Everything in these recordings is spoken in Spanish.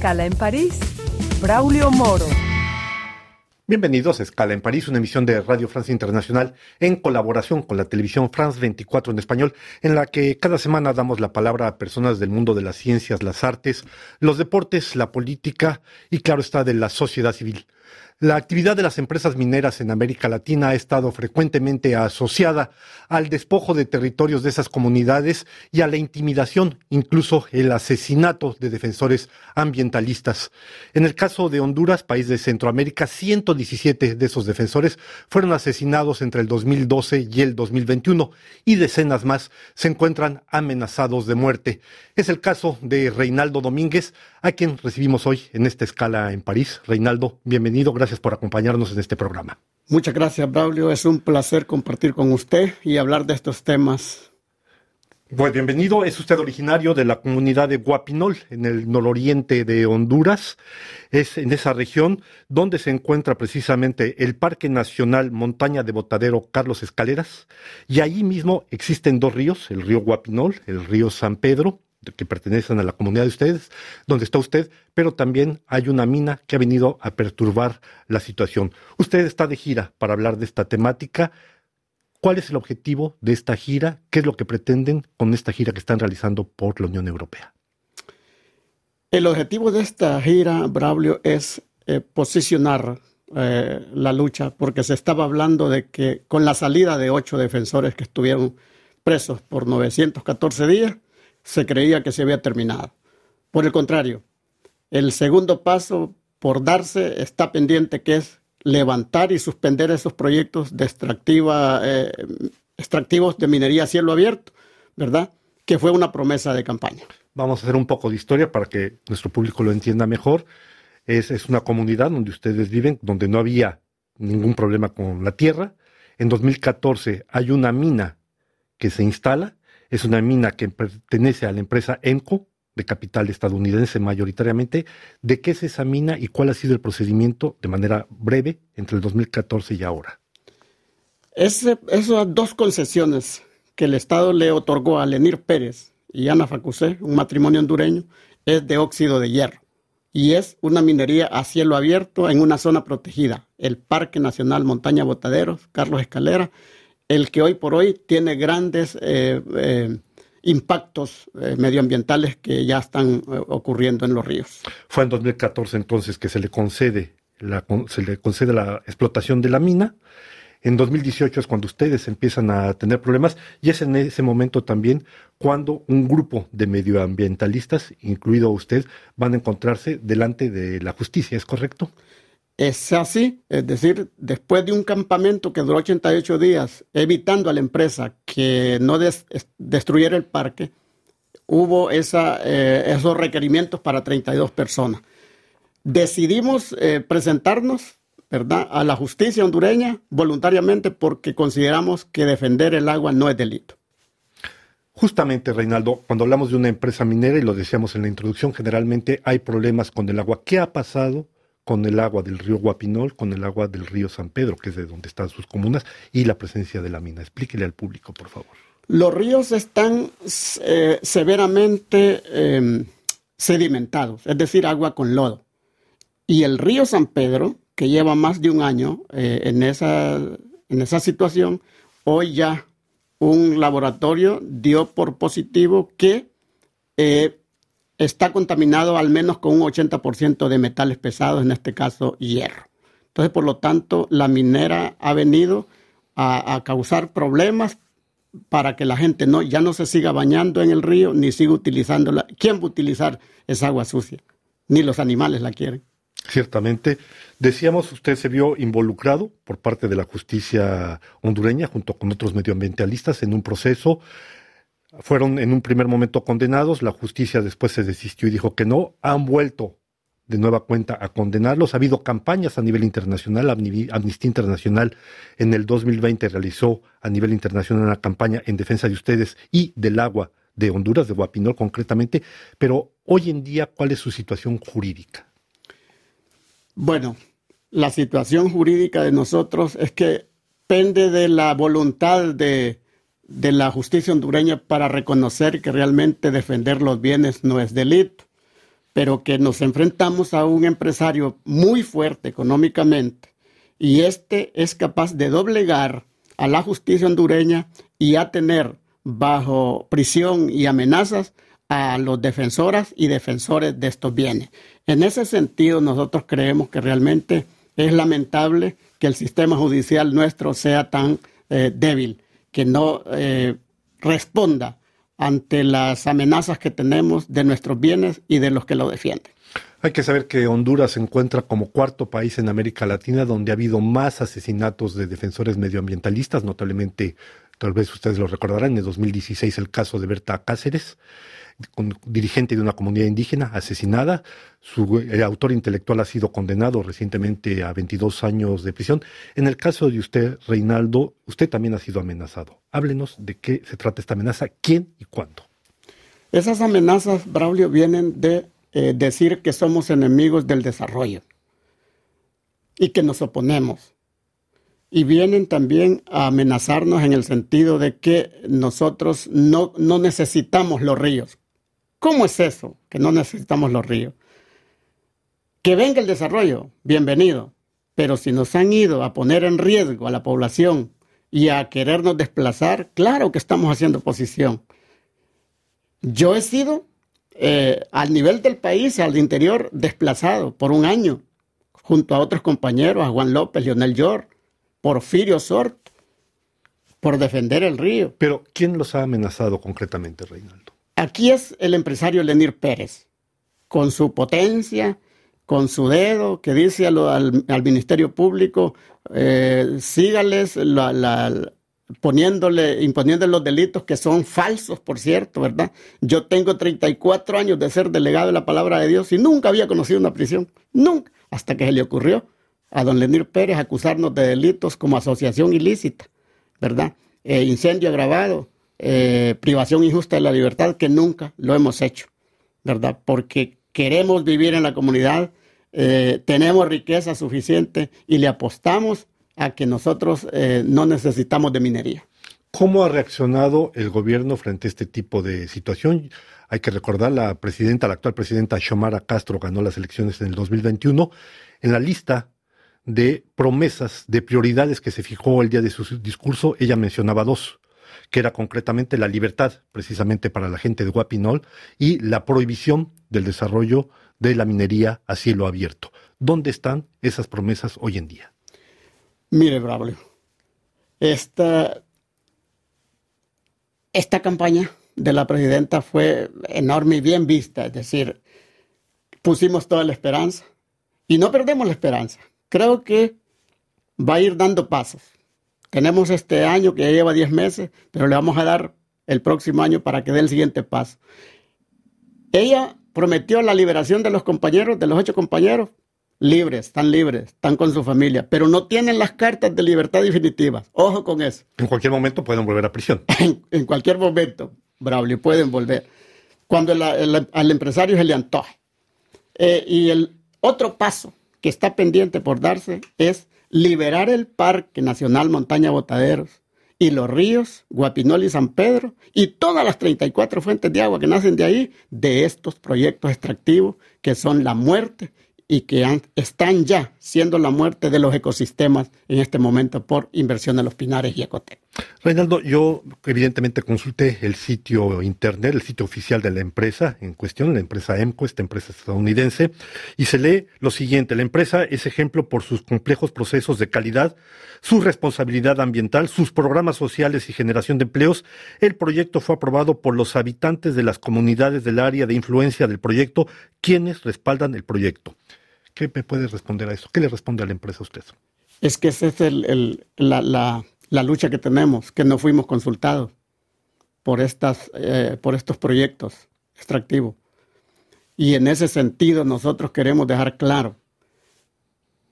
Escala en París, Braulio Moro. Bienvenidos a Escala en París, una emisión de Radio Francia Internacional en colaboración con la televisión France 24 en español, en la que cada semana damos la palabra a personas del mundo de las ciencias, las artes, los deportes, la política y claro está de la sociedad civil. La actividad de las empresas mineras en América Latina ha estado frecuentemente asociada al despojo de territorios de esas comunidades y a la intimidación, incluso el asesinato de defensores ambientalistas. En el caso de Honduras, país de Centroamérica, 117 de esos defensores fueron asesinados entre el 2012 y el 2021 y decenas más se encuentran amenazados de muerte. Es el caso de Reinaldo Domínguez, a quien recibimos hoy en esta escala en París. Reinaldo, bienvenido, gracias por acompañarnos en este programa. Muchas gracias, Braulio. Es un placer compartir con usted y hablar de estos temas. Pues bienvenido. Es usted originario de la comunidad de Guapinol, en el nororiente de Honduras. Es en esa región donde se encuentra precisamente el Parque Nacional Montaña de Botadero Carlos Escaleras. Y allí mismo existen dos ríos, el río Guapinol, el río San Pedro, que pertenecen a la comunidad de ustedes, donde está usted, pero también hay una mina que ha venido a perturbar la situación. Usted está de gira para hablar de esta temática. ¿Cuál es el objetivo de esta gira? ¿Qué es lo que pretenden con esta gira que están realizando por la Unión Europea? El objetivo de esta gira, Braulio, es eh, posicionar eh, la lucha, porque se estaba hablando de que con la salida de ocho defensores que estuvieron presos por 914 días, se creía que se había terminado. Por el contrario, el segundo paso por darse está pendiente, que es levantar y suspender esos proyectos de extractiva, eh, extractivos de minería a cielo abierto, ¿verdad? Que fue una promesa de campaña. Vamos a hacer un poco de historia para que nuestro público lo entienda mejor. Es, es una comunidad donde ustedes viven, donde no había ningún problema con la tierra. En 2014 hay una mina que se instala es una mina que pertenece a la empresa ENCO, de capital estadounidense mayoritariamente. ¿De qué es esa mina y cuál ha sido el procedimiento de manera breve entre el 2014 y ahora? esas dos concesiones que el Estado le otorgó a Lenir Pérez y Ana Facusé, un matrimonio hondureño, es de óxido de hierro y es una minería a cielo abierto en una zona protegida, el Parque Nacional Montaña Botaderos, Carlos Escalera, el que hoy por hoy tiene grandes eh, eh, impactos eh, medioambientales que ya están ocurriendo en los ríos. Fue en 2014 entonces que se le concede la, se le concede la explotación de la mina. En 2018 es cuando ustedes empiezan a tener problemas y es en ese momento también cuando un grupo de medioambientalistas, incluido usted, van a encontrarse delante de la justicia, ¿es correcto? Es así, es decir, después de un campamento que duró 88 días, evitando a la empresa que no destruyera el parque, hubo eh, esos requerimientos para 32 personas. Decidimos eh, presentarnos a la justicia hondureña voluntariamente porque consideramos que defender el agua no es delito. Justamente, Reinaldo, cuando hablamos de una empresa minera, y lo decíamos en la introducción, generalmente hay problemas con el agua. ¿Qué ha pasado con el agua del río Guapinol, con el agua del río San Pedro, que es de donde están sus comunas, y la presencia de la mina. Explíquele al público, por favor. Los ríos están eh, severamente em, sedimentados, es decir, agua con lodo. Y el río San Pedro, que lleva más de un año eh, en, esa, en esa situación, hoy ya un laboratorio dio por positivo que eh, está contaminado al menos con un 80% de metales pesados, en este caso hierro. Entonces, por lo tanto, la minera ha venido a, causar problemas para que la gente no, ya no se siga bañando en el río ni siga utilizándola. ¿Quién va a utilizar esa agua sucia? Ni los animales la quieren. Ciertamente. Decíamos, usted se vio involucrado por parte de la justicia hondureña junto con otros medioambientalistas en un proceso fueron en un primer momento condenados, la justicia después se desistió y dijo que no, han vuelto de nueva cuenta a condenarlos. Ha habido campañas a nivel internacional, Amnistía Internacional en el 2020 realizó a nivel internacional una campaña en defensa de ustedes y del agua de Honduras, de Guapinol concretamente, pero hoy en día, ¿cuál es su situación jurídica? Bueno, la situación jurídica de nosotros es que pende de la voluntad de, de la justicia hondureña para reconocer que realmente defender los bienes no es delito. pero que nos enfrentamos a un empresario muy fuerte económicamente y este es capaz de doblegar a la justicia hondureña y a tener bajo prisión y amenazas a los defensoras y defensores de estos bienes. En ese sentido, nosotros creemos que realmente es lamentable que el sistema judicial nuestro sea tan eh, débil, que no eh, responda ante las amenazas que tenemos de nuestros bienes y de los que lo defienden. Hay que saber que Honduras se encuentra como cuarto país en América Latina donde ha habido más asesinatos de defensores medioambientalistas, notablemente, tal vez ustedes lo recordarán, en 2016 el caso de Berta Cáceres, dirigente de una comunidad indígena asesinada. Su autor intelectual ha sido condenado recientemente a 22 años de prisión. En el caso de usted, Reinaldo, usted también ha sido amenazado. Háblenos de qué se trata esta amenaza, quién y cuándo. Esas amenazas, Braulio, vienen de eh, decir que somos enemigos del desarrollo y que nos oponemos. Y vienen también a amenazarnos en el sentido de que nosotros no, no necesitamos los ríos. ¿Cómo es eso? Que no necesitamos los ríos. Que venga el desarrollo, bienvenido. Pero si nos han ido a poner en riesgo a la población y a querernos desplazar, claro que estamos haciendo oposición. Yo he sido eh, al nivel del país, al interior, desplazado por un año, junto a otros compañeros, a Juan López, Leonel Yor, Porfirio Sort, por defender el río. Pero, ¿quién los ha amenazado concretamente, Reinaldo? Aquí es el empresario Lenir Pérez, con su potencia, con su dedo, que dice al, Ministerio Público, eh, sígales la, poniéndole, imponiéndole los delitos que son falsos, por cierto, ¿verdad? Yo tengo 34 años de ser delegado de la palabra de Dios y nunca había conocido una prisión, nunca, hasta que se le ocurrió a don Lenir Pérez acusarnos de delitos como asociación ilícita, ¿verdad? Eh, incendio agravado, eh, privación injusta de la libertad, que nunca lo hemos hecho, ¿verdad? Porque queremos vivir en la comunidad, eh, tenemos riqueza suficiente y le apostamos a que nosotros eh, no necesitamos de minería. ¿Cómo ha reaccionado el gobierno frente a este tipo de situación? Hay que recordar, la presidenta, la actual presidenta Xiomara Castro ganó las elecciones en el 2021. En la lista de promesas, de prioridades que se fijó el día de su discurso, ella mencionaba dos que era concretamente la libertad, precisamente para la gente de Guapinol, y la prohibición del desarrollo de la minería a cielo abierto. ¿Dónde están esas promesas hoy en día? Mire, Braulio, esta, esta campaña de la presidenta fue enorme y bien vista, es decir, pusimos toda la esperanza y no perdemos la esperanza. Creo que va a ir dando pasos. Tenemos este año que ya lleva 10 meses, pero le vamos a dar el próximo año para que dé el siguiente paso. Ella prometió la liberación de los compañeros, de los ocho compañeros, libres, están libres, están con su familia, pero no tienen las cartas de libertad definitiva. Ojo con eso. En cualquier momento pueden volver a prisión. en, cualquier momento, Braulio, pueden volver. Cuando al empresario se le antoje. Eh, y el otro paso que está pendiente por darse es liberar el Parque Nacional Montaña Botaderos y los ríos Guapinol y San Pedro y todas las 34 fuentes de agua que nacen de ahí de estos proyectos extractivos que son la muerte y que están ya siendo la muerte de los ecosistemas en este momento por inversión en los pinares y ecotec. Reinaldo, yo evidentemente consulté el sitio internet, el sitio oficial de la empresa en cuestión, la empresa EMCO, esta empresa estadounidense, y se lee lo siguiente, la empresa es ejemplo por sus complejos procesos de calidad, su responsabilidad ambiental, sus programas sociales y generación de empleos. El proyecto fue aprobado por los habitantes de las comunidades del área de influencia del proyecto, quienes respaldan el proyecto. ¿Qué me puede responder a eso? ¿Qué le responde a la empresa a usted? Es que esa es el, la, lucha que tenemos, que no fuimos consultados por, estas, eh, por estos proyectos extractivos. Y en ese sentido nosotros queremos dejar claro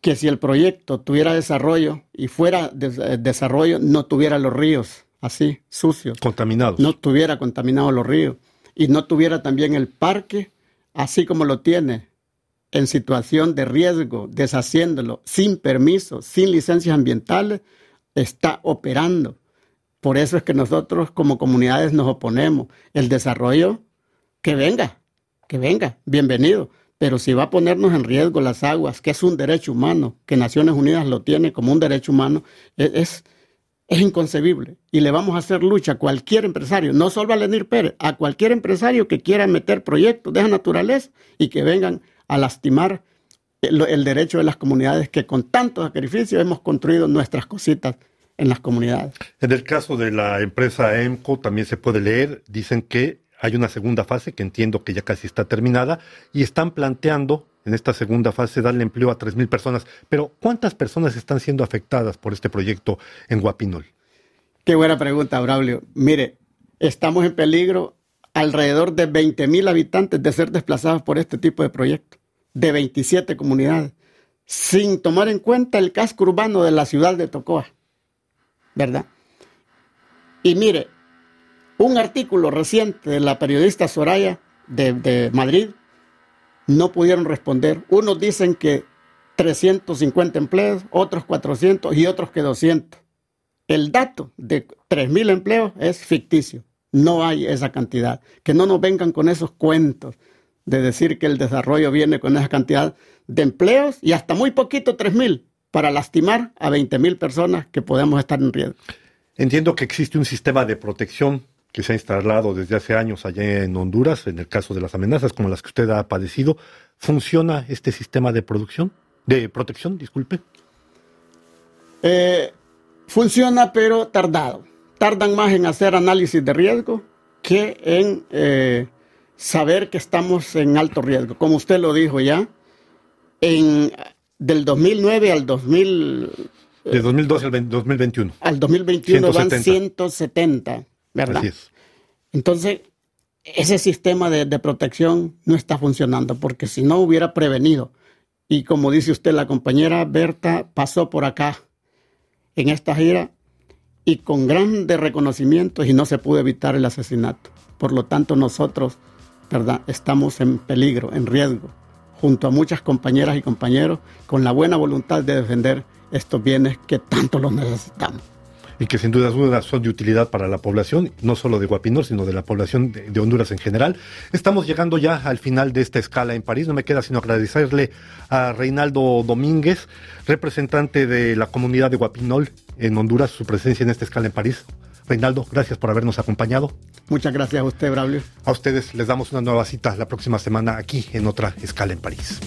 que si el proyecto tuviera desarrollo y fuera de, desarrollo, no tuviera los ríos así, sucios. Contaminados. No tuviera contaminados los ríos. Y no tuviera también el parque así como lo tiene en situación de riesgo, deshaciéndolo sin permiso, sin licencias ambientales, está operando. Por eso es que nosotros como comunidades nos oponemos. El desarrollo, que venga, que venga, bienvenido. Pero si va a ponernos en riesgo las aguas, que es un derecho humano, que Naciones Unidas lo tiene como un derecho humano, e-, es, inconcebible. Y le vamos a hacer lucha a cualquier empresario, no solo a Lenir Pérez, a cualquier empresario que quiera meter proyectos de esa naturaleza y que vengan a lastimar el, el derecho de las comunidades que con tanto sacrificio hemos construido nuestras cositas en las comunidades. En el caso de la empresa EMCO también se puede leer, dicen que hay una segunda fase que entiendo que ya casi está terminada y están planteando en esta segunda fase darle empleo a 3.000 personas. Pero ¿cuántas personas están siendo afectadas por este proyecto en Guapinol? Qué buena pregunta, Braulio. Mire, estamos en peligro alrededor de 20.000 habitantes de ser desplazados por este tipo de proyecto, de 27 comunidades, sin tomar en cuenta el casco urbano de la ciudad de Tocoa, ¿verdad? Y mire, un artículo reciente de la periodista Soraya de, de Madrid no pudieron responder. Unos dicen que 350 empleos, otros 400 y otros que 200. El dato de 3.000 empleos es ficticio. No hay esa cantidad. Que no nos vengan con esos cuentos de decir que el desarrollo viene con esa cantidad de empleos y hasta muy poquito 3.000 para lastimar a 20.000 personas que podemos estar en riesgo. Entiendo que existe un sistema de protección que se ha instalado desde hace años allá en Honduras, en el caso de las amenazas como las que usted ha padecido. ¿Funciona este sistema de producción? De protección, disculpe. Eh, funciona, pero tardado. Tardan más en hacer análisis de riesgo que en eh, saber que estamos en alto riesgo. Como usted lo dijo ya, en, del 2009 al 2000... De 2012 al 2021. Al 2021 170. van 170 ¿verdad? Así es. Entonces, ese sistema de, de, protección no está funcionando, porque si no hubiera prevenido, y como dice usted, la compañera Berta pasó por acá en esta gira y con grandes reconocimientos y no se pudo evitar el asesinato. Por lo tanto, nosotros. Estamos en peligro, en riesgo, junto a muchas compañeras y compañeros, con la buena voluntad de defender estos bienes que tanto los necesitamos y que sin duda alguna son de utilidad para la población, no solo de Guapinor, sino de la población de, de, Honduras en general. Estamos llegando ya al final de esta escala en París. No me queda sino agradecerle a Reinaldo Domínguez, representante de la comunidad de Guapinol en Honduras, su presencia en esta escala en París. Reinaldo, gracias por habernos acompañado. Muchas gracias a usted, Braulio. A ustedes les damos una nueva cita la próxima semana aquí en otra escala en París.